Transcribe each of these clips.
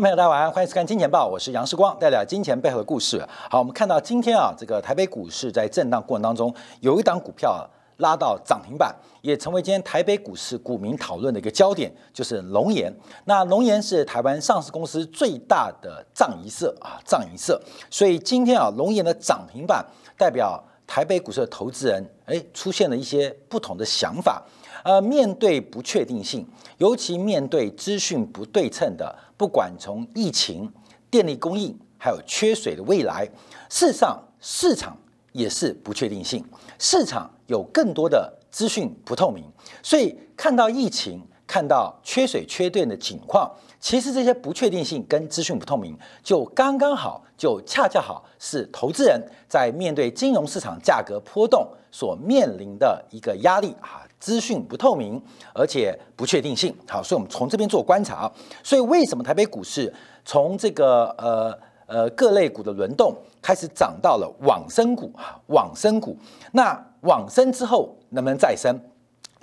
朋友，大家晚上欢迎收看《金钱报》，我是杨世光，带来金钱背后的故事。好，我们看到今天啊，这个台北股市在震荡过程当中，有一档股票拉到涨停板，也成为今天台北股市股民讨论的一个焦点，就是龙岩。那龙岩是台湾上市公司最大的藏银社啊，藏银社。所以今天啊，龙岩的涨停板代表台北股市的投资人，哎，出现了一些不同的想法。呃，面对不确定性，尤其面对资讯不对称的，不管从疫情、电力供应，还有缺水的未来，事实上市场也是不确定性，市场有更多的资讯不透明，所以看到疫情、看到缺水缺电的情况，其实这些不确定性跟资讯不透明，就刚刚好，就恰恰好是投资人在面对金融市场价格波动所面临的一个压力啊。资讯不透明，而且不确定性。好，所以我们从这边做观察。所以为什么台北股市从这个呃呃各类股的轮动开始涨到了往生股啊？往生股，那往生之后能不能再生？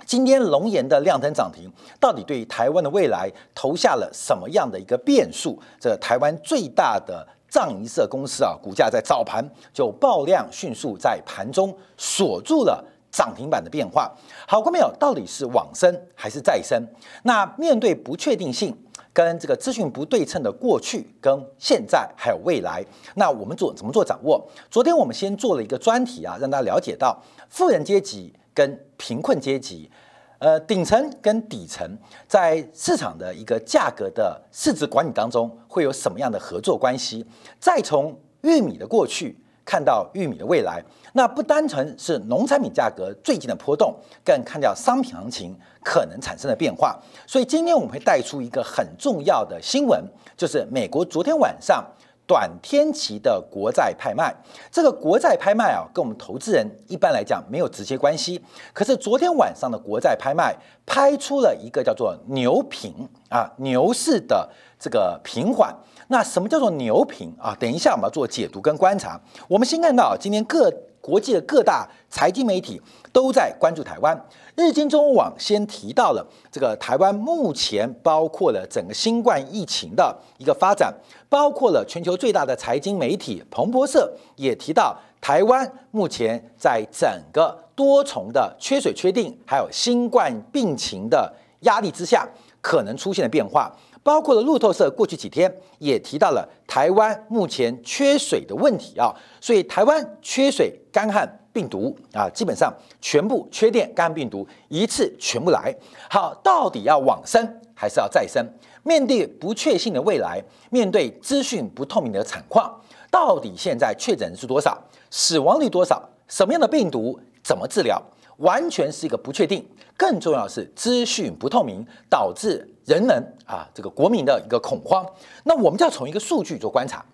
今天龙岩的量增涨停，到底对台湾的未来投下了什么样的一个变数？这台湾最大的藏仪社公司啊，股价在早盘就爆量，迅速在盘中锁住了。涨停板的变化，好，观众朋友，到底是往生还是再生？那面对不确定性跟这个资讯不对称的过去、跟现在还有未来，那我们做怎么做掌握？昨天我们先做了一个专题啊，让大家了解到富人阶级跟贫困阶级，呃，顶层跟底层在市场的一个价格的市值管理当中会有什么样的合作关系？再从玉米的过去。看到玉米的未来，那不单纯是农产品价格最近的波动，更看到商品行情可能产生的变化。所以今天我们会带出一个很重要的新闻，就是美国昨天晚上短天期的国债拍卖。这个国债拍卖啊，跟我们投资人一般来讲没有直接关系。可是昨天晚上的国债拍卖拍出了一个叫做牛平啊牛市的这个平缓。那什么叫做牛评啊？等一下我们要做解读跟观察。我们先看到今天各国际的各大财经媒体都在关注台湾。日经中文网先提到了这个台湾目前包括了整个新冠疫情的一个发展，包括了全球最大的财经媒体彭博社也提到台湾目前在整个多重的缺水缺定，还有新冠病情的压力之下，可能出现的变化。包括了路透社过去几天也提到了台湾目前缺水的问题啊，所以台湾缺水、干旱、病毒啊，基本上全部缺电、干旱、病毒一次全部来。好，到底要往生还是要再生？面对不确信的未来，面对资讯不透明的产况，到底现在确诊人数多少？死亡率多少？什么样的病毒？怎么治疗？完全是一个不确定，更重要的是资讯不透明，导致人们啊这个国民的一个恐慌。那我们就要从一个数据做观察，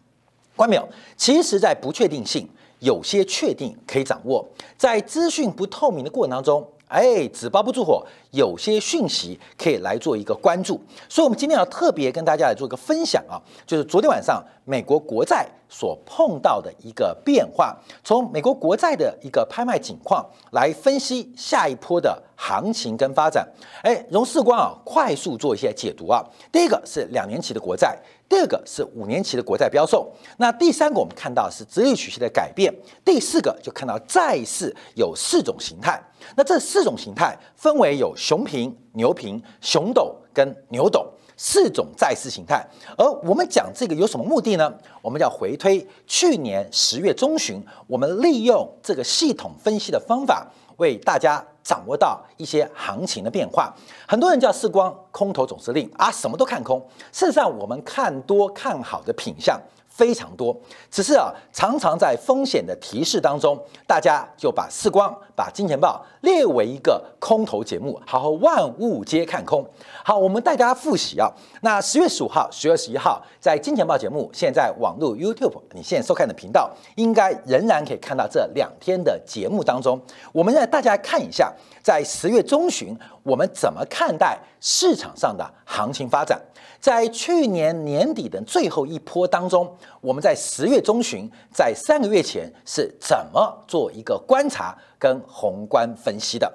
关没有？其实，在不确定性，有些确定可以掌握，在资讯不透明的过程当中。哎，纸包不住火，有些讯息可以来做一个关注，所以，我们今天要特别跟大家来做一个分享啊，就是昨天晚上美国国债所碰到的一个变化，从美国国债的一个拍卖情况来分析下一波的行情跟发展。哎，荣世光啊，快速做一些解读啊。第一个是两年期的国债。第二个是五年期的国债标售，那第三个我们看到是直率曲线的改变，第四个就看到债市有四种形态，那这四种形态分为有熊平、牛平、熊斗跟牛斗四种债市形态，而我们讲这个有什么目的呢？我们要回推去年十月中旬，我们利用这个系统分析的方法为大家。掌握到一些行情的变化，很多人叫四光空头总司令啊，什么都看空。事实上，我们看多看好的品相。非常多，只是啊，常常在风险的提示当中，大家就把视光、把金钱豹列为一个空头节目，好，万物皆看空。好，我们带大家复习啊。那十月十五号、十月十一号，在金钱豹节目，现在网络 YouTube，你现在收看的频道，应该仍然可以看到这两天的节目当中，我们让大家看一下，在十月中旬，我们怎么看待市场上的行情发展。在去年年底的最后一波当中，我们在十月中旬，在三个月前是怎么做一个观察跟宏观分析的？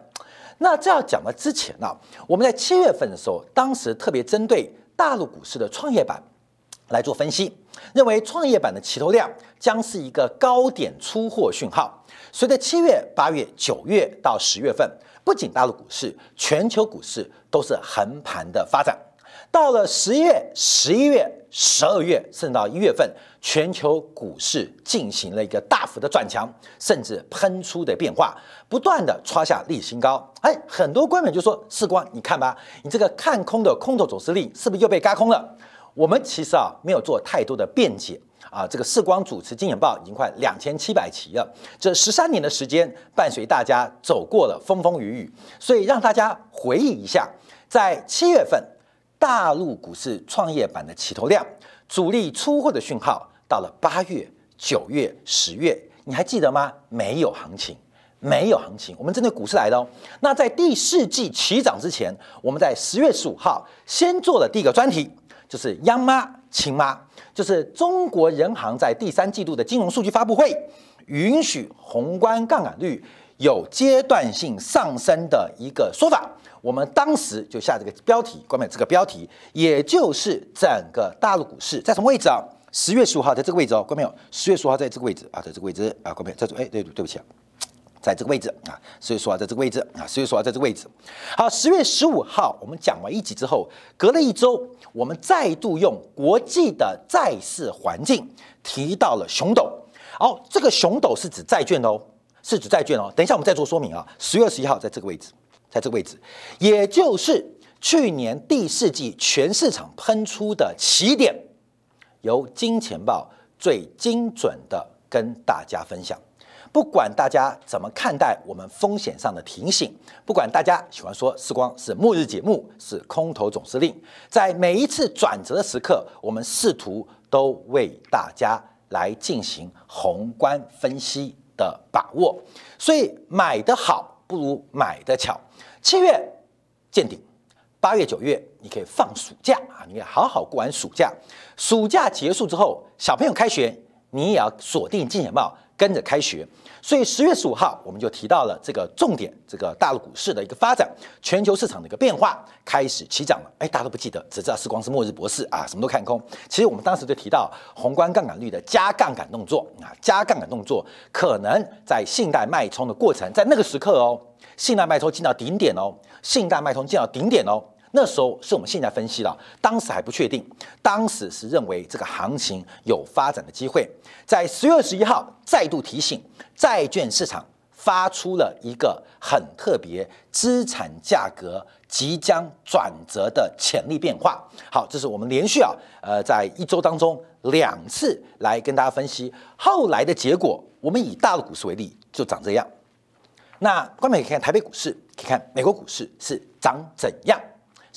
那这要讲到之前呢，我们在七月份的时候，当时特别针对大陆股市的创业板，来做分析，认为创业板的齐头量将是一个高点出货讯号。随着七月、八月、九月到十月份，不仅大陆股市，全球股市都是横盘的发展。到了十一月、十一月、十二月，甚至到一月份，全球股市进行了一个大幅的转强，甚至喷出的变化，不断的创下历史新高。哎，很多观众就说：“世光，你看吧，你这个看空的空头走势力是不是又被嘎空了？”我们其实啊，没有做太多的辩解啊。这个世光主持《金眼报》已经快两千七百期了，这十三年的时间，伴随大家走过了风风雨雨，所以让大家回忆一下，在七月份。大陆股市创业板的起头量，主力出货的讯号，到了八月、九月、十月，你还记得吗？没有行情，没有行情。我们针对股市来的哦。那在第四季起涨之前，我们在十月十五号先做了第一个专题，就是央妈亲妈，就是中国人行在第三季度的金融数据发布会，允许宏观杠杆率有阶段性上升的一个说法。我们当时就下这个标题，关键这个标题，也就是整个大陆股市在什么位置啊？十月十五号在这个位置哦，关没有？十月十五号在这个位置啊，在这个位置啊，关没有？在这哎，对对对不起啊，在这个位置啊，十月十五号在这个位置啊，十月十五号在这个位置。好，十月十五号我们讲完一集之后，隔了一周，我们再度用国际的债市环境提到了熊斗。哦，这个熊斗是指债券哦，是指债券哦。等一下我们再做说明啊。十月二十一号在这个位置。在这个位置，也就是去年第四季全市场喷出的起点，由金钱豹最精准的跟大家分享。不管大家怎么看待我们风险上的提醒，不管大家喜欢说时光是末日节目，是空头总司令，在每一次转折的时刻，我们试图都为大家来进行宏观分析的把握。所以买的好不如买的巧。七月见顶，八月九月你可以放暑假啊，你要好好过完暑假。暑假结束之后，小朋友开学，你也要锁定金钱报，跟着开学。所以十月十五号，我们就提到了这个重点，这个大陆股市的一个发展，全球市场的一个变化开始起涨了。哎，大家都不记得，只知道时光是末日博士啊，什么都看空。其实我们当时就提到宏观杠杆率的加杠杆动作啊，加杠杆动作可能在信贷脉冲的过程，在那个时刻哦。信贷脉冲进到顶点哦，信贷脉冲进到顶点哦，那时候是我们现在分析了，当时还不确定，当时是认为这个行情有发展的机会。在十月二十一号再度提醒，债券市场发出了一个很特别，资产价格即将转折的潜力变化。好，这是我们连续啊，呃，在一周当中两次来跟大家分析后来的结果。我们以大陆股市为例，就长这样。那关美可以看台北股市，可以看美国股市是长怎样，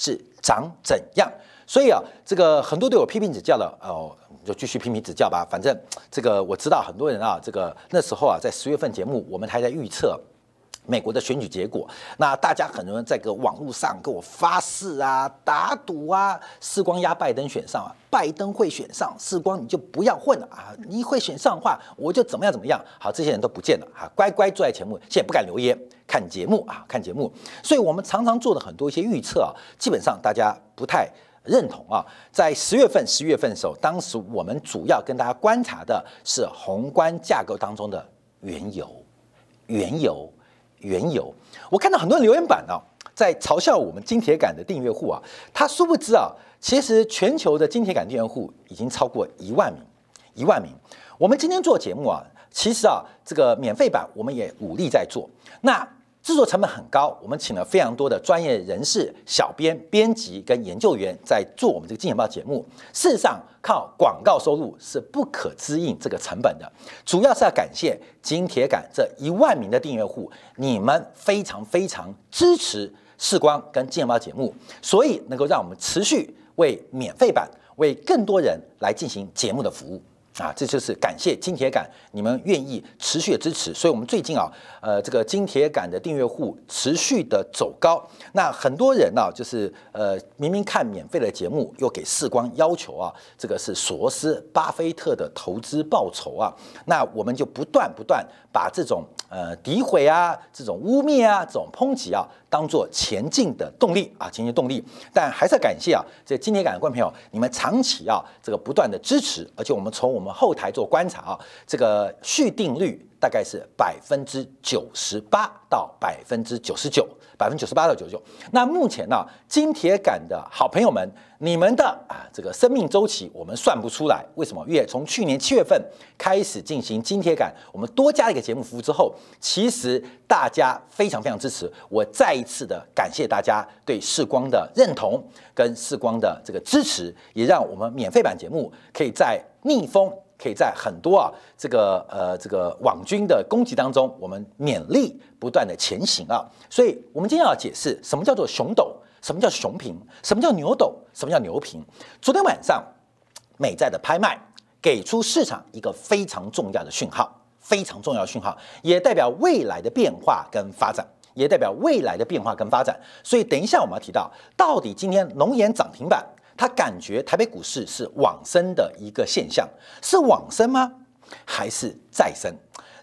是长怎样。所以啊，这个很多对我批评指教的哦，就继续批评指教吧。反正这个我知道很多人啊，这个那时候啊，在十月份节目，我们还在预测。美国的选举结果，那大家很多人在个网络上跟我发誓啊、打赌啊，世光压拜登选上啊，拜登会选上，世光你就不要混了啊，你会选上的话，我就怎么样怎么样。好，这些人都不见了哈，乖乖坐在节目，现在不敢留言看节目啊，看节目。所以我们常常做的很多一些预测啊，基本上大家不太认同啊。在十月份、十一月份的时候，当时我们主要跟大家观察的是宏观架构当中的原油，原油。缘由，我看到很多留言板啊，在嘲笑我们金铁杆的订阅户啊，他殊不知啊，其实全球的金铁杆订阅户已经超过一万名，一万名。我们今天做节目啊，其实啊，这个免费版我们也努力在做。那制作成本很高，我们请了非常多的专业人士、小编、编辑跟研究员在做我们这个《金钱报》节目。事实上，靠广告收入是不可支应这个成本的。主要是要感谢金铁杆这一万名的订阅户，你们非常非常支持视光跟《金钱报》节目，所以能够让我们持续为免费版、为更多人来进行节目的服务。啊，这就是感谢金铁杆，你们愿意持续的支持，所以我们最近啊，呃，这个金铁杆的订阅户持续的走高。那很多人呢，就是呃，明明看免费的节目，又给视光要求啊，这个是索斯巴菲特的投资报酬啊。那我们就不断不断把这种呃诋毁啊、这种污蔑啊、这种抨击啊，当做前进的动力啊，前进动力。但还是要感谢啊，这今天感的观众朋友，你们长期啊这个不断的支持，而且我们从我们后台做观察啊，这个续订率大概是百分之九十八到百分之九十九。百分之九十八到九十九。那目前呢，金铁杆的好朋友们，你们的啊这个生命周期我们算不出来，为什么？因为从去年七月份开始进行金铁杆，我们多加了一个节目服务之后，其实大家非常非常支持。我再一次的感谢大家对视光的认同跟视光的这个支持，也让我们免费版节目可以在逆风。可以在很多啊这个呃这个网军的攻击当中，我们勉力不断的前行啊。所以，我们今天要解释什么叫做熊斗，什么叫熊平，什么叫牛斗，什么叫牛平。昨天晚上，美债的拍卖给出市场一个非常重要的讯号，非常重要讯号，也代表未来的变化跟发展，也代表未来的变化跟发展。所以，等一下我们要提到，到底今天龙岩涨停板。他感觉台北股市是往生的一个现象，是往生吗？还是再生？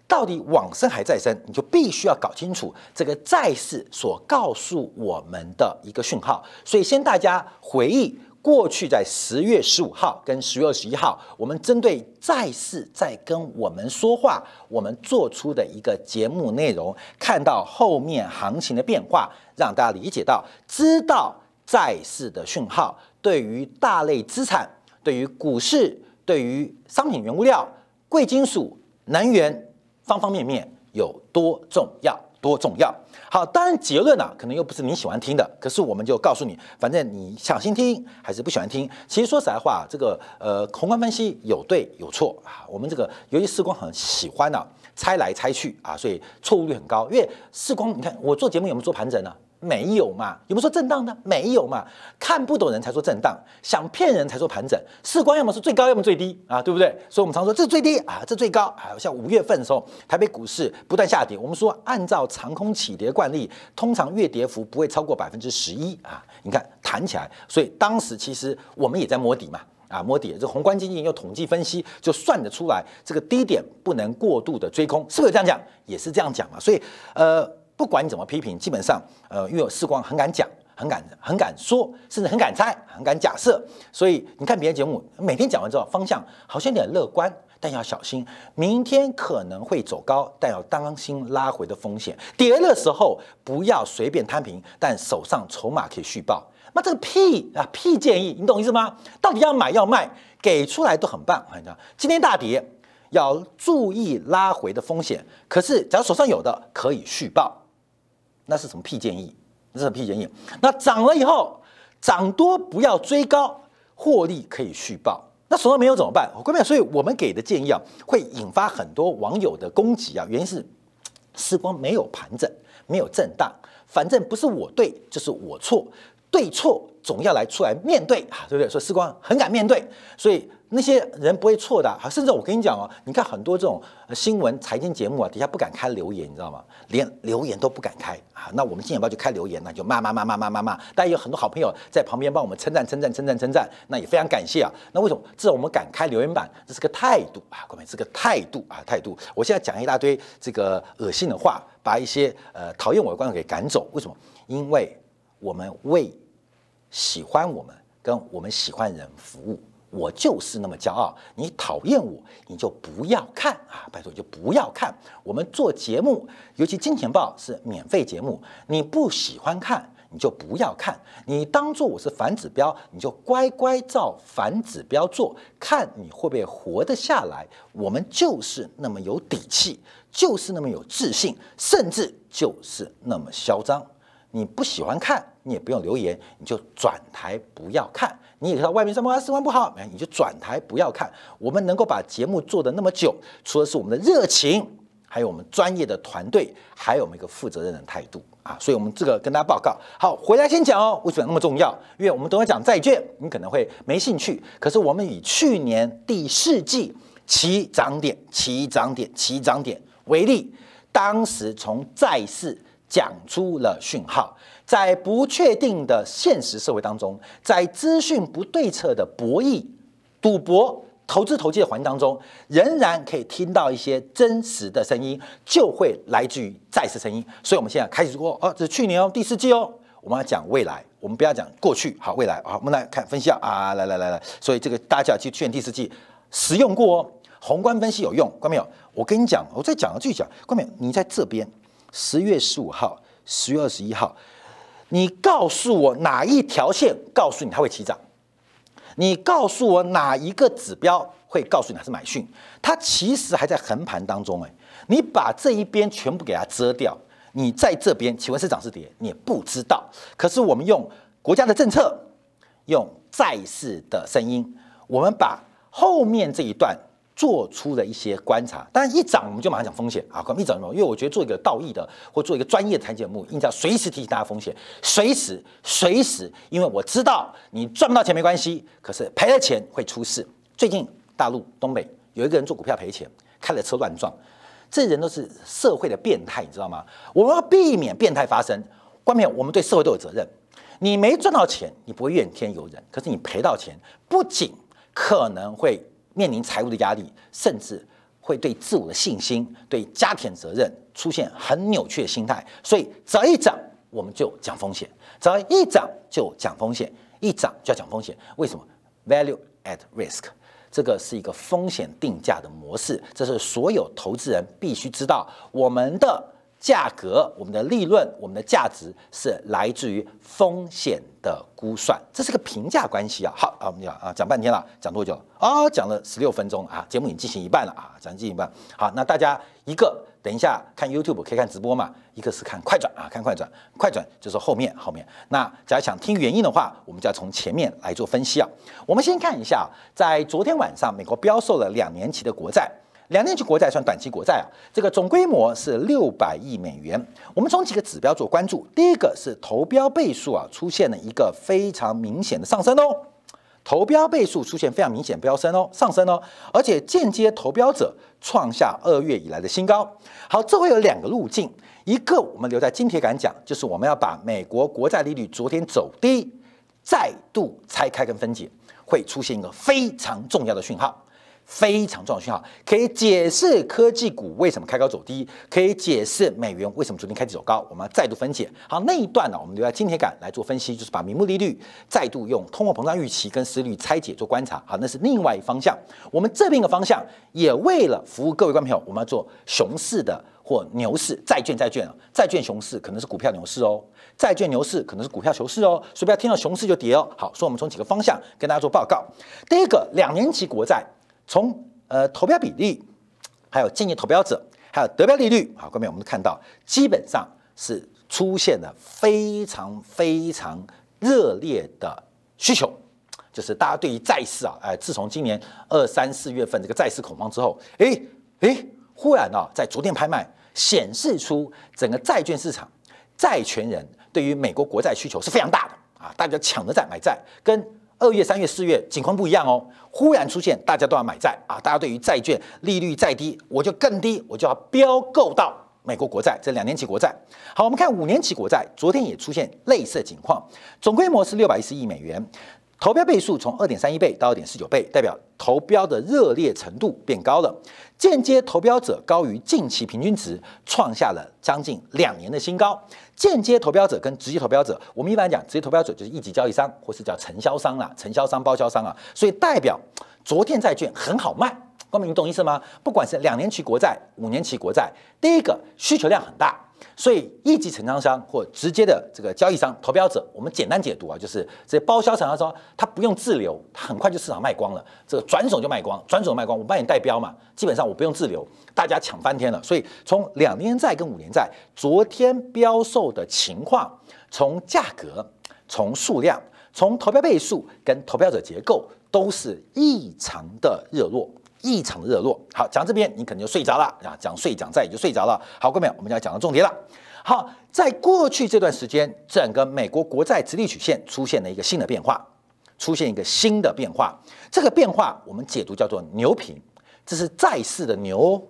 到底往生还再生？你就必须要搞清楚这个债市所告诉我们的一个讯号。所以，先大家回忆过去在十月十五号跟十月二十一号，我们针对债市在跟我们说话，我们做出的一个节目内容，看到后面行情的变化，让大家理解到，知道债市的讯号。对于大类资产，对于股市，对于商品原物料、贵金属、能源方方面面有多重要？多重要？好，当然结论呢，可能又不是你喜欢听的。可是我们就告诉你，反正你想先听还是不喜欢听。其实说实在话，这个呃宏观分析有对有错啊。我们这个由于时光很喜欢呢猜来猜去啊，所以错误率很高。因为时光，你看我做节目有没有做盘整呢？没有嘛？有没有说震荡的？没有嘛？看不懂人才说震荡，想骗人才说盘整。市光要么是最高，要么最低啊，对不对？所以我们常说这最低啊，这最高啊。像五月份的时候，台北股市不断下跌，我们说按照长空起跌惯例，通常月跌幅不会超过百分之十一啊。你看弹起来，所以当时其实我们也在摸底嘛啊，摸底。这宏观经济用统计分析就算得出来，这个低点不能过度的追空，是不是这样讲？也是这样讲嘛。所以呃。不管你怎么批评，基本上，呃，因为世光很敢讲，很敢，很敢说，甚至很敢猜，很敢假设。所以你看别的节目，每天讲完之后，方向好像有点乐观，但要小心，明天可能会走高，但要当心拉回的风险。跌的时候不要随便摊平，但手上筹码可以续报。那这个屁啊屁建议，你懂意思吗？到底要买要卖，给出来都很棒。你知道，今天大跌要注意拉回的风险，可是只要手上有的可以续报。那是什么屁建议？那是什么屁建议？那涨了以后，涨多不要追高，获利可以续报。那手上没有怎么办？我各位，所以我们给的建议啊，会引发很多网友的攻击啊。原因是时光没有盘整，没有震荡，反正不是我对就是我错，对错总要来出来面对啊，对不对？所以时光很敢面对，所以。那些人不会错的，甚至我跟你讲哦，你看很多这种新闻财经节目啊，底下不敢开留言，你知道吗？连留言都不敢开啊。那我们今天要就开留言，那就骂骂骂骂骂骂骂。但有很多好朋友在旁边帮我们称赞称赞称赞称赞，那也非常感谢啊。那为什么？至少我们敢开留言板，这是个态度啊，各位，这个态度啊，态度。我现在讲一大堆这个恶心的话，把一些呃讨厌我的观众给赶走。为什么？因为我们为喜欢我们跟我们喜欢人服务。我就是那么骄傲，你讨厌我，你就不要看啊！拜托，就不要看。我们做节目，尤其《金钱报》是免费节目，你不喜欢看，你就不要看。你当做我是反指标，你就乖乖照反指标做，看你会不会活得下来。我们就是那么有底气，就是那么有自信，甚至就是那么嚣张。你不喜欢看，你也不用留言，你就转台不要看。你也知道外面什么四观不好，你就转台不要看。我们能够把节目做得那么久，除了是我们的热情，还有我们专业的团队，还有我们一个负责任的态度啊。所以，我们这个跟大家报告。好，回来先讲哦，为什么那么重要？因为我们等会讲债券，你可能会没兴趣。可是我们以去年第四季起涨点、起涨点、起涨点为例，当时从债市。讲出了讯号，在不确定的现实社会当中，在资讯不对称的博弈、赌博、投资投机的环境当中，仍然可以听到一些真实的声音，就会来自于再次声音。所以，我们现在开始说，哦，这是去年哦，第四季哦，我们要讲未来，我们不要讲过去，好，未来，好，我们来看分析啊，啊，来来来来，所以这个大家记去年第四季实用过哦，宏观分析有用，关没有？我跟你讲，我再讲继续讲，关没有？你在这边，十月十五号、十月二十一号，你告诉我哪一条线告诉你它会起涨？你告诉我哪一个指标会告诉你它是买讯？它其实还在横盘当中，哎，你把这一边全部给它遮掉，你在这边，请问是涨是跌？你也不知道。可是我们用国家的政策，用在市的声音，我们把后面这一段。做出了一些观察，当然一涨我们就马上讲风险啊，一涨因为我觉得做一个道义的或做一个专业的财节目，应该随时提醒大家风险，随时随时，因为我知道你赚不到钱没关系，可是赔了钱会出事。最近大陆东北有一个人做股票赔钱，开了车乱撞，这人都是社会的变态，你知道吗？我们要避免变态发生，关键我们对社会都有责任。你没赚到钱，你不会怨天尤人，可是你赔到钱，不仅可能会。面临财务的压力，甚至会对自我的信心、对家庭责任出现很扭曲的心态。所以，只要一涨，我们就讲风险；只要一涨，就讲风险；一涨就要讲风险。为什么？Value at risk，这个是一个风险定价的模式，这是所有投资人必须知道。我们的价格、我们的利润、我们的价值是来自于风险。的估算，这是个评价关系啊。好啊，我们讲啊，讲半天了，讲多久啊？讲了十六分钟啊，节目已经进行一半了啊，讲进行一半。好，那大家一个等一下看 YouTube 可以看直播嘛？一个是看快转啊，看快转，快转就是后面后面。那假如想听原因的话，我们就要从前面来做分析啊。我们先看一下，在昨天晚上，美国标售了两年期的国债。两年期国债算短期国债啊，这个总规模是六百亿美元。我们从几个指标做关注，第一个是投标倍数啊，出现了一个非常明显的上升哦，投标倍数出现非常明显飙升哦，上升哦，而且间接投标者创下二月以来的新高。好，这会有两个路径，一个我们留在金铁杆讲，就是我们要把美国国债利率昨天走低再度拆开跟分解，会出现一个非常重要的讯号。非常重要的讯号，可以解释科技股为什么开高走低，可以解释美元为什么昨天开低走高。我们再度分解。好，那一段呢，我们留在今天感来做分析，就是把名目利率再度用通货膨胀预期跟失率拆解做观察。好，那是另外一方向。我们这边的方向也为了服务各位观众朋友，我们要做熊市的或牛市，债券债券啊，债券熊市可能是股票牛市哦，债券牛市可能是股票熊市哦，所以不要听到熊市就跌哦。好，所以我们从几个方向跟大家做报告。第一个，两年期国债。从呃投标比例，还有建议投标者，还有得标利率，好，各位我们都看到，基本上是出现了非常非常热烈的需求，就是大家对于债市啊，哎，自从今年二三四月份这个债市恐慌之后，哎哎，忽然啊，在昨天拍卖显示出整个债券市场债权人对于美国国债需求是非常大的啊，大家抢着在买债，跟。二月、三月、四月情况不一样哦，忽然出现大家都要买债啊！大家对于债券利率再低，我就更低，我就要标购到美国国债，这两年期国债。好，我们看五年期国债，昨天也出现类似情况，总规模是六百一十亿美元。投标倍数从二点三一倍到二点四九倍，代表投标的热烈程度变高了。间接投标者高于近期平均值，创下了将近两年的新高。间接投标者跟直接投标者，我们一般讲，直接投标者就是一级交易商，或是叫承销商啦，承销商、包销商啊，所以代表昨天债券很好卖。光明，你懂意思吗？不管是两年期国债、五年期国债，第一个需求量很大。所以一级承销商或直接的这个交易商投标者，我们简单解读啊，就是这些包销承销商，他不用自留，他很快就市场卖光了，这个转手就卖光，转手卖光，我帮你代标嘛，基本上我不用自留，大家抢翻天了。所以从两年债跟五年债昨天标售的情况，从价格、从数量、从投标倍数跟投标者结构，都是异常的热络。异常的热络，好讲这边你可能就睡着了啊，讲睡讲债也就睡着了。好，各位，我们要讲到重点了。好，在过去这段时间，整个美国国债直立曲线出现了一个新的变化，出现一个新的变化。这个变化我们解读叫做牛平，这是债市的牛，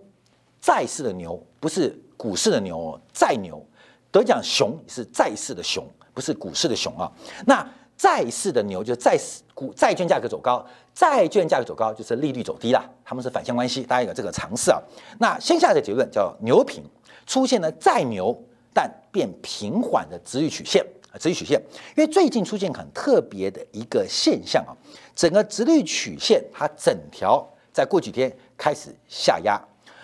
债市的牛不是股市的牛，债牛得奖熊是债市的熊，不是股市的熊啊。那债市的牛就是债市股债券价格走高，债券价格走高就是利率走低了，他们是反向关系，大家有这个尝试啊。那先下的结论叫牛平，出现了再牛但变平缓的直率曲线啊，直率曲线，因为最近出现很特别的一个现象啊，整个直率曲线它整条在过几天开始下压，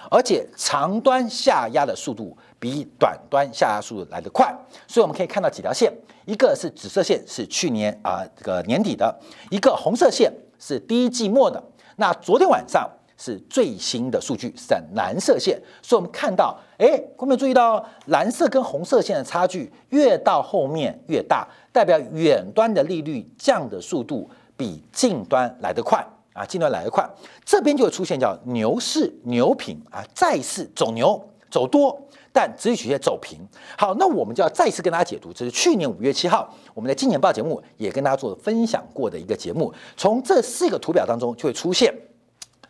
而且长端下压的速度。比短端下压速度来得快，所以我们可以看到几条线，一个是紫色线是去年啊这个年底的，一个红色线是第一季末的。那昨天晚上是最新的数据是蓝色线，所以我们看到，哎，有没有注意到蓝色跟红色线的差距越到后面越大，代表远端的利率降的速度比近端来得快啊，近端来一块，这边就会出现叫牛市牛平啊，再次走牛走多。但直率曲线走平，好，那我们就要再次跟大家解读，这是去年五月七号我们的金钱报节目也跟大家做分享过的一个节目。从这四个图表当中就会出现，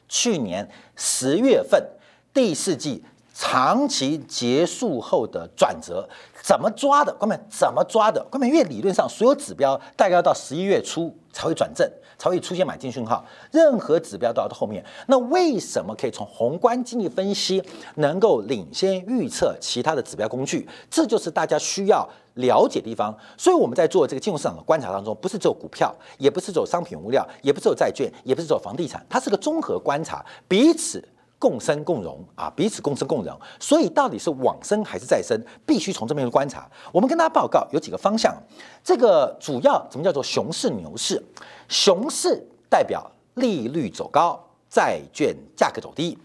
去年十月份第四季长期结束后的转折，怎么抓的？关们怎么抓的？关们因为理论上所有指标大概要到十一月初才会转正。才会出现买进讯号，任何指标都要到后面。那为什么可以从宏观经济分析能够领先预测其他的指标工具？这就是大家需要了解的地方。所以我们在做这个金融市场的观察当中，不是只有股票，也不是只有商品物料，也不是只有债券，也不是只有房地产，它是个综合观察，彼此共生共荣啊，彼此共生共荣。所以到底是往生还是再生，必须从这边观察。我们跟大家报告有几个方向，这个主要怎么叫做熊市牛市？熊市代表利率走高，债券价格走低；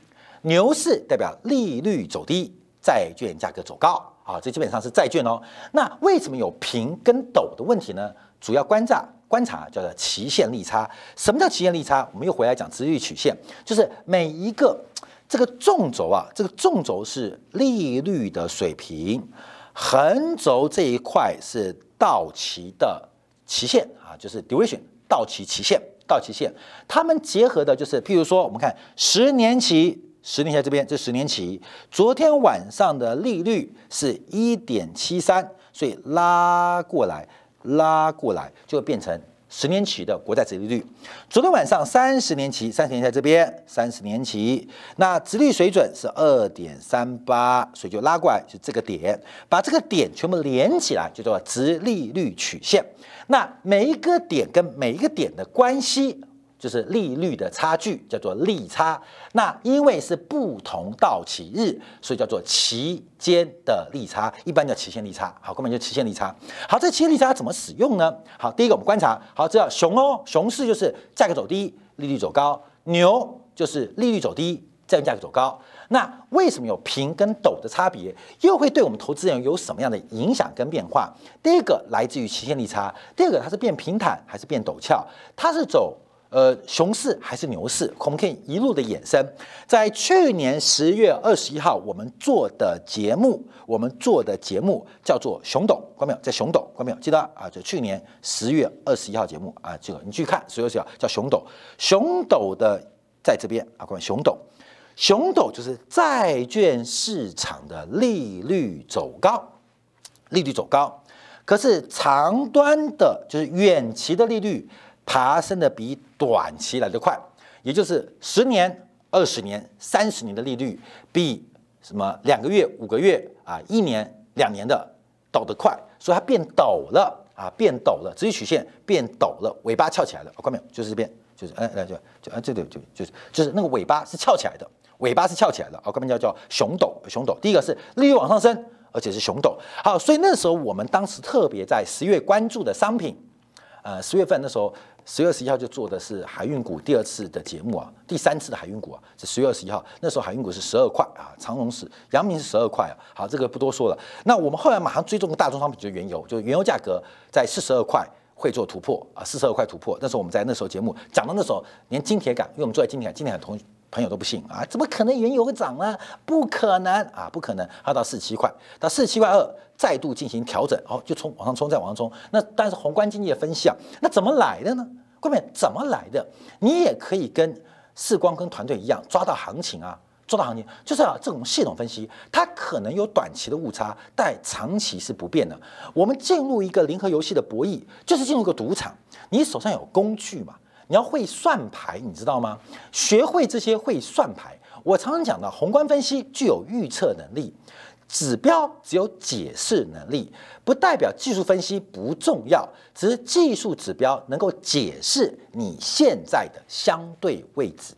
牛市代表利率走低，债券价格走高。啊，这基本上是债券哦。那为什么有平跟陡的问题呢？主要观察观察叫做期限利差。什么叫期限利差？我们又回来讲直率曲线，就是每一个这个纵轴啊，这个纵轴是利率的水平，横轴这一块是到期的期限啊，就是 duration。到期期限，到期限，他们结合的就是，譬如说，我们看十年期，十年期这边，这十年期，昨天晚上的利率是一点七三，所以拉过来，拉过来就会变成十年期的国债殖利率。昨天晚上三十年期，三十年在这边，三十年期，那殖率水准是二点三八，所以就拉过来，就这个点，把这个点全部连起来，就叫做殖利率曲线。那每一个点跟每一个点的关系，就是利率的差距，叫做利差。那因为是不同到期日，所以叫做期间的利差，一般叫期限利差。好，根本就期限利差。好，这期限利差怎么使用呢？好，第一个我们观察，好，知道熊哦，熊市就是价格走低，利率走高；牛就是利率走低，债券价格走高。那为什么有平跟陡的差别，又会对我们投资人有什么样的影响跟变化？第一个来自于期限利差，第二个它是变平坦还是变陡峭？它是走呃熊市还是牛市？我们可以一路的衍生。在去年十月二十一号，我们做的节目，我们做的节目叫做熊陡，关没有？在熊陡，关没有？记得啊，就去年十月二十一号节目啊，这个你去看十月二十一号叫熊陡，熊陡的在这边啊，关没熊陡。熊陡就是债券市场的利率走高，利率走高，可是长端的，就是远期的利率爬升的比短期来的快，也就是十年、二十年、三十年的利率比什么两个月、五个月啊、一年、两年的陡得快，所以它变陡了啊，变陡了，直率曲线变陡了，尾巴翘起来了，看到没有？就是这边，就是哎来就就哎这里就就是就是那个尾巴是翘起来的。尾巴是翘起来的，哦，根本叫叫熊斗，熊斗。第一个是利率往上升，而且是熊斗。好，所以那时候我们当时特别在十月关注的商品，呃，十月份那时候十月二十一号就做的是海运股第二次的节目啊，第三次的海运股啊，是十月二十一号，那时候海运股是十二块啊，长荣是、阳明是十二块啊。好，这个不多说了。那我们后来马上追踪个大宗商品，就是原油，就是原油价格在四十二块会做突破啊，四十二块突破。那时候我们在那时候节目讲到那时候连金铁杆，因为我们坐在金铁杆，金铁杆同。朋友都不信啊，怎么可能原油会涨呢？不可能啊，不可能！它到四十七块，到四十七块二再度进行调整，哦，就冲往上冲，再往上冲。那但是宏观经济的分析啊，那怎么来的呢？各位怎么来的？你也可以跟世光跟团队一样抓到行情啊，做到行情，就是啊，这种系统分析，它可能有短期的误差，但长期是不变的。我们进入一个零和游戏的博弈，就是进入一个赌场，你手上有工具嘛？你要会算牌，你知道吗？学会这些会算牌。我常常讲的，宏观分析具有预测能力，指标只有解释能力，不代表技术分析不重要，只是技术指标能够解释你现在的相对位置，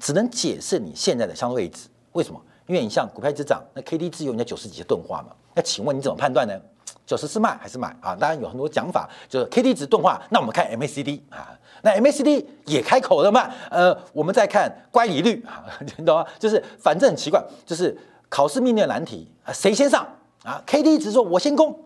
只能解释你现在的相对位置。为什么？因为你像股票之涨，那 K D 只有人家九十几的钝化嘛？那请问你怎么判断呢？九十是卖还是买啊？当然有很多讲法，就是 K D 值钝化，那我们看 M A C D 啊，那 M A C D 也开口了嘛？呃，我们再看乖离率啊，你懂吗？就是反正很奇怪，就是考试命令难题啊，谁先上啊？K D 值说我先攻，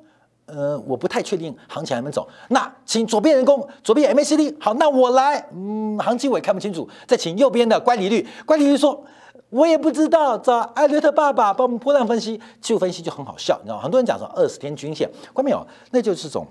呃，我不太确定行情还能走，那请左边人攻，左边 M A C D 好，那我来，嗯，行情我也看不清楚，再请右边的乖离率，乖离率说。我也不知道，找艾略特爸爸帮我们波浪分析、技术分析就很好笑，你知道？很多人讲说二十天均线，关没有？那就是种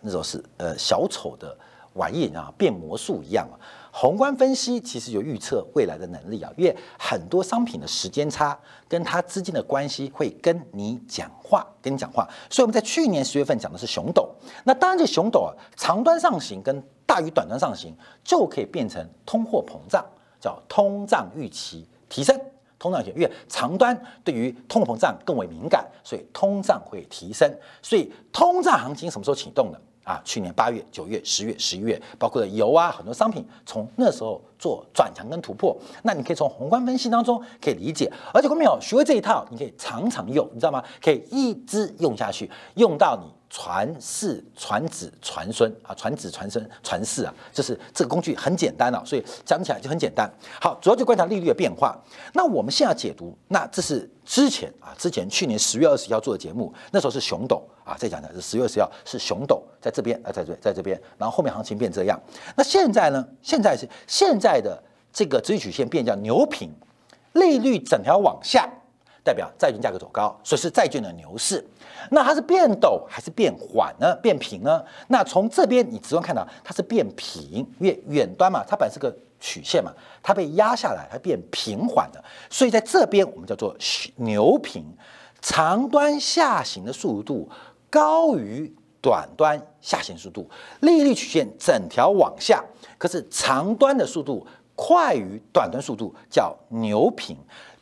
那种是呃小丑的玩意啊，变魔术一样啊。宏观分析其实有预测未来的能力啊，因为很多商品的时间差跟它之间的关系会跟你讲话，跟你讲话。所以我们在去年十月份讲的是熊斗，那当然这熊斗啊，长端上行跟大于短端上行就可以变成通货膨胀。叫通胀预期提升，通胀预期，因为长端对于通货膨胀更为敏感，所以通胀会提升。所以通胀行情什么时候启动的啊？去年八月、九月、十月、十一月，包括油啊，很多商品从那时候做转强跟突破。那你可以从宏观分析当中可以理解，而且观众朋友学会这一套，你可以常常用，你知道吗？可以一直用下去，用到你。传世、传子、传孙啊，传子、传孙、传世啊，就是这个工具很简单啊，所以讲起来就很简单。好，主要就观察利率的变化。那我们现在解读，那这是之前啊，之前去年十月二十一号做的节目，那时候是熊斗啊，再讲讲是十月二十一号是熊斗在这边啊，在这在这边，然后后面行情变这样。那现在呢？现在是现在的这个直率曲线变叫牛平，利率整条往下。代表债券价格走高，所以是债券的牛市。那它是变陡还是变缓呢？变平呢？那从这边你直观看到它是变平，因为远端嘛，它本来是个曲线嘛，它被压下来，它变平缓的。所以在这边我们叫做牛平，长端下行的速度高于短端下行速度，利率曲线整条往下，可是长端的速度快于短端速度，叫牛平。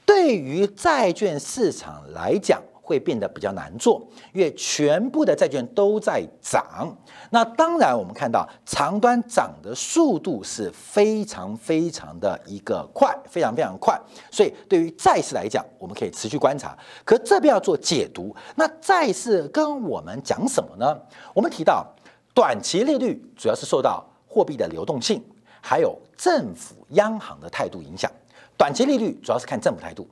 对于债券市场来讲，会变得比较难做，因为全部的债券都在涨。那当然，我们看到长端涨的速度是非常非常的一个快，非常非常快。所以，对于债市来讲，我们可以持续观察。可这边要做解读，那债市跟我们讲什么呢？我们提到短期利率主要是受到货币的流动性，还有政府央行的态度影响。短期利率主要是看政府态度，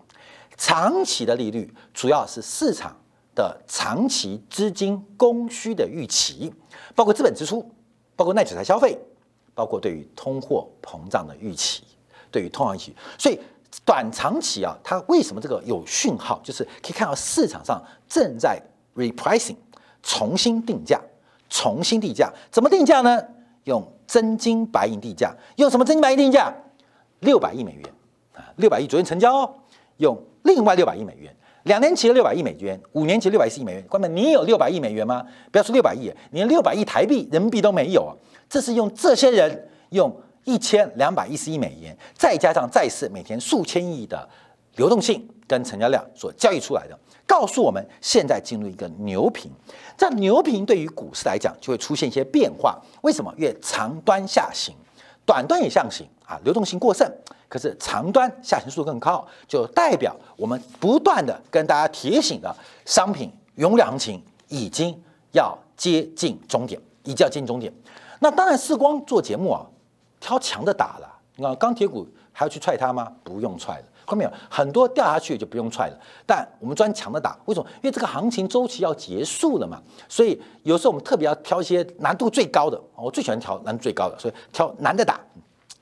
长期的利率主要是市场的长期资金供需的预期，包括资本支出，包括耐久材消费，包括对于通货膨胀的预期，对于通胀预期。所以短长期啊，它为什么这个有讯号，就是可以看到市场上正在 repricing 重新定价，重新定价，怎么定价呢？用真金白银定价，用什么真金白银定价？六百亿美元。六百亿昨天成交，哦用另外六百亿美元，两年期的六百亿美元，五年期六百四亿美元。关门，你有六百亿美元吗？不要说六百亿，连六百亿台币、人民币都没有啊！这是用这些人用一千两百一十亿美元，再加上债市每天数千亿的流动性跟成交量所交易出来的，告诉我们现在进入一个牛平。这牛平对于股市来讲就会出现一些变化。为什么？越长端下行，短端也上行啊，流动性过剩。可是长端下行速度更高，就代表我们不断的跟大家提醒的商品永远行情已经要接近终点，已经要接近终点。那当然，四光做节目啊，挑强的打了。那钢铁股还要去踹它吗？不用踹了，后面有？很多掉下去就不用踹了。但我们专强的打，为什么？因为这个行情周期要结束了嘛。所以有时候我们特别要挑一些难度最高的，我最喜欢挑难度最高的，所以挑难的打。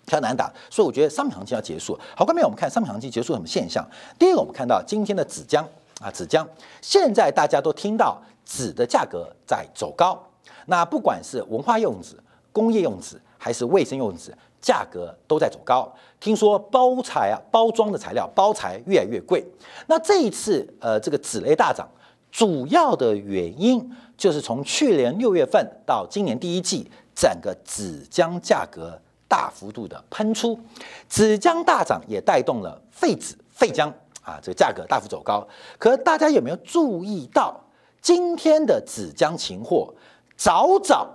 挑难打，所以我觉得商品行情要结束。好，后面我们看商品行情结束什么现象？第一个，我们看到今天的纸浆啊，纸浆，现在大家都听到纸的价格在走高。那不管是文化用纸、工业用纸还是卫生用纸，价格都在走高。听说包材啊，包装的材料包材越来越贵。那这一次呃，这个纸类大涨，主要的原因就是从去年六月份到今年第一季，整个纸浆价格大幅度的喷出，纸浆大涨也带动了废纸废浆啊，这个价格大幅走高。可大家有没有注意到今天的纸浆情货？早早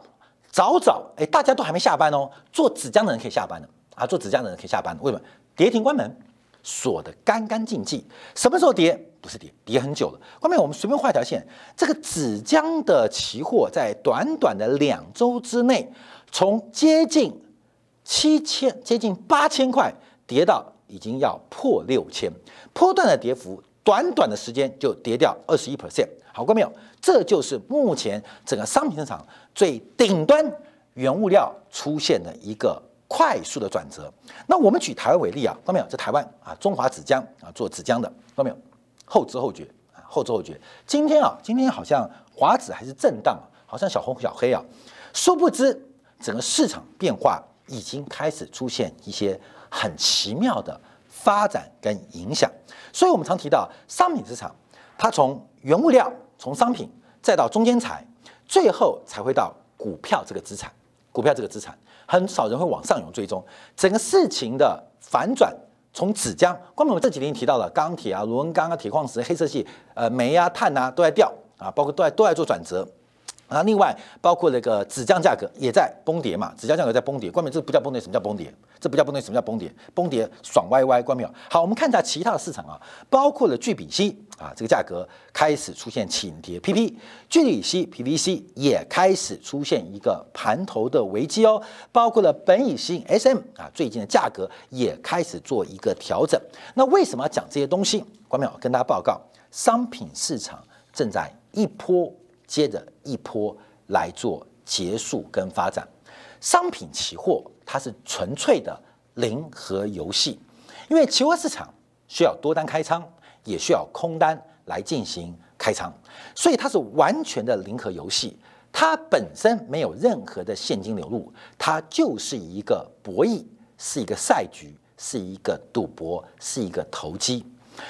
早早，哎，大家都还没下班哦，做纸浆的人可以下班了啊，做纸浆的人可以下班了。为什么？跌停关门，锁得干干净净。什么时候跌？不是跌，跌很久了。后面我们随便画一条线，这个纸浆的期货在短短的两周之内，从接近七千、接近八千块，跌到已经要破六千，波段的跌幅，短短的时间就跌掉二十一 percent。好过没有？这就是目前整个商品市场最顶端原物料出现的一个快速的转折。那我们举台湾为例啊，看到没有？在台湾啊，中华纸浆啊，做纸浆的，看到没有？后知后觉啊，后知后觉。今天啊，今天好像华纸还是震荡，好像小红小黑啊。殊不知，整个市场变化已经开始出现一些很奇妙的发展跟影响。所以我们常提到商品市场，它从原物料。从商品再到中间材，最后才会到股票这个资产。股票这个资产，很少人会往上涌追踪。整个事情的反转，从纸浆，光我们这几天提到了钢铁啊、螺纹钢啊、铁矿石、黑色系、呃煤啊、碳啊都在掉啊，包括都在都在做转折。啊，另外包括那个纸浆价格也在崩跌嘛，纸浆价格在崩跌。关键这不叫崩跌，什么叫崩跌？这不叫崩跌，什么叫崩跌？崩跌爽歪歪，关没有？好，我们看一下其他的市场啊，包括了聚丙烯啊，这个价格开始出现轻跌，PP 聚乙烯 PVC 也开始出现一个盘头的危机哦，包括了苯乙烯 SM 啊，最近的价格也开始做一个调整。那为什么要讲这些东西？关没有？跟大家报告，商品市场正在一波。接着一波来做结束跟发展，商品期货它是纯粹的零和游戏，因为期货市场需要多单开仓，也需要空单来进行开仓，所以它是完全的零和游戏，它本身没有任何的现金流入，它就是一个博弈，是一个赛局，是一个赌博，是一个投机，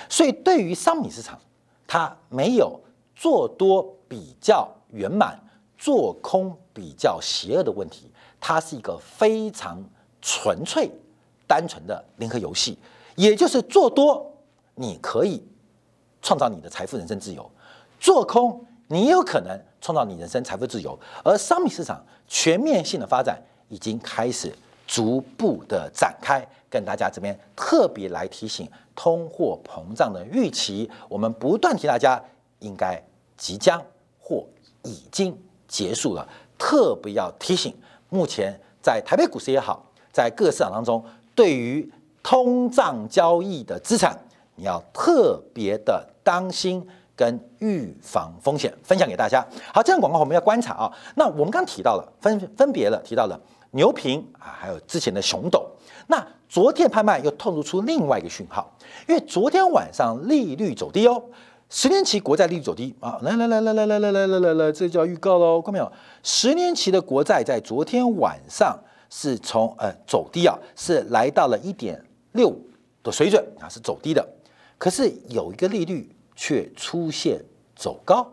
所以对于商品市场，它没有做多。比较圆满，做空比较邪恶的问题，它是一个非常纯粹、单纯的零和游戏。也就是做多，你可以创造你的财富、人生自由；做空，你有可能创造你人生财富自由。而商品市场全面性的发展已经开始逐步的展开，跟大家这边特别来提醒通货膨胀的预期，我们不断提大家应该即将。或已经结束了，特别要提醒，目前在台北股市也好，在各市场当中，对于通胀交易的资产，你要特别的当心跟预防风险。分享给大家。好，这样广告我们要观察啊。那我们刚提到了，分分别了提到了牛平啊，还有之前的熊斗。那昨天拍卖又透露出另外一个讯号，因为昨天晚上利率走低哦。十年期国债利率走低啊！来来来来来来来来来来来，这叫预告喽，看到没有？十年期的国债在昨天晚上是从呃走低啊，是来到了一点六的水准啊，是走低的。可是有一个利率却出现走高，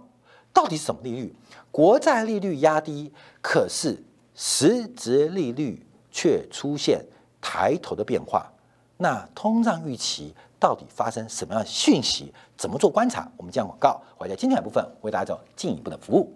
到底是什么利率？国债利率压低，可是实质利率却出现抬头的变化。那通胀预期？到底发生什么样的讯息？怎么做观察？我们将广告，我在今天的部分为大家做进一步的服务。